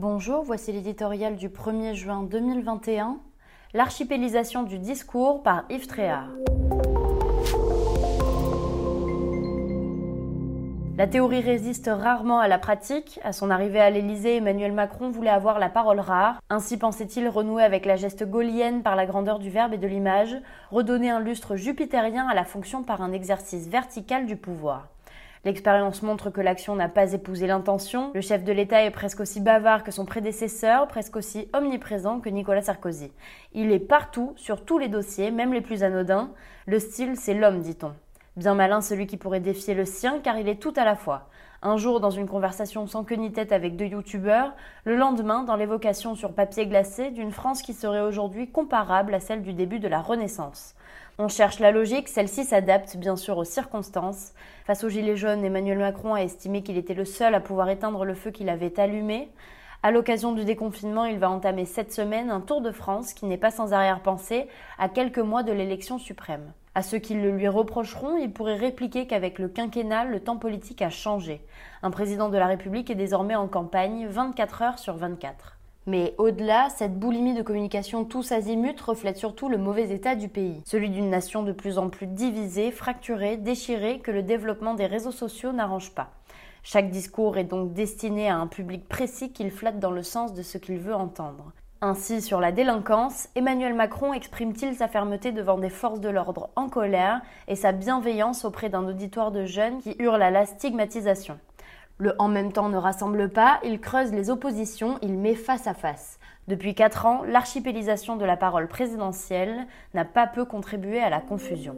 Bonjour, voici l'éditorial du 1er juin 2021, L'archipélisation du discours par Yves Tréhard. La théorie résiste rarement à la pratique. À son arrivée à l'Élysée, Emmanuel Macron voulait avoir la parole rare. Ainsi pensait-il renouer avec la geste gaulienne par la grandeur du verbe et de l'image, redonner un lustre jupitérien à la fonction par un exercice vertical du pouvoir. L'expérience montre que l'action n'a pas épousé l'intention. Le chef de l'État est presque aussi bavard que son prédécesseur, presque aussi omniprésent que Nicolas Sarkozy. Il est partout, sur tous les dossiers, même les plus anodins. Le style, c'est l'homme, dit-on. Bien malin celui qui pourrait défier le sien, car il est tout à la fois. Un jour dans une conversation sans queue ni tête avec deux youtubeurs, le lendemain dans l'évocation sur papier glacé d'une France qui serait aujourd'hui comparable à celle du début de la Renaissance. On cherche la logique, celle-ci s'adapte bien sûr aux circonstances. Face aux Gilets jaunes, Emmanuel Macron a estimé qu'il était le seul à pouvoir éteindre le feu qu'il avait allumé. À l'occasion du déconfinement, il va entamer cette semaine un tour de France qui n'est pas sans arrière-pensée à quelques mois de l'élection suprême. À ceux qui le lui reprocheront, il pourrait répliquer qu'avec le quinquennat, le temps politique a changé. Un président de la République est désormais en campagne 24 heures sur 24. Mais au-delà, cette boulimie de communication tous azimuts reflète surtout le mauvais état du pays, celui d'une nation de plus en plus divisée, fracturée, déchirée, que le développement des réseaux sociaux n'arrange pas. Chaque discours est donc destiné à un public précis qu'il flatte dans le sens de ce qu'il veut entendre. Ainsi, sur la délinquance, Emmanuel Macron exprime-t-il sa fermeté devant des forces de l'ordre en colère et sa bienveillance auprès d'un auditoire de jeunes qui hurle à la stigmatisation Le en même temps ne rassemble pas, il creuse les oppositions, il met face à face. Depuis quatre ans, l'archipélisation de la parole présidentielle n'a pas peu contribué à la confusion.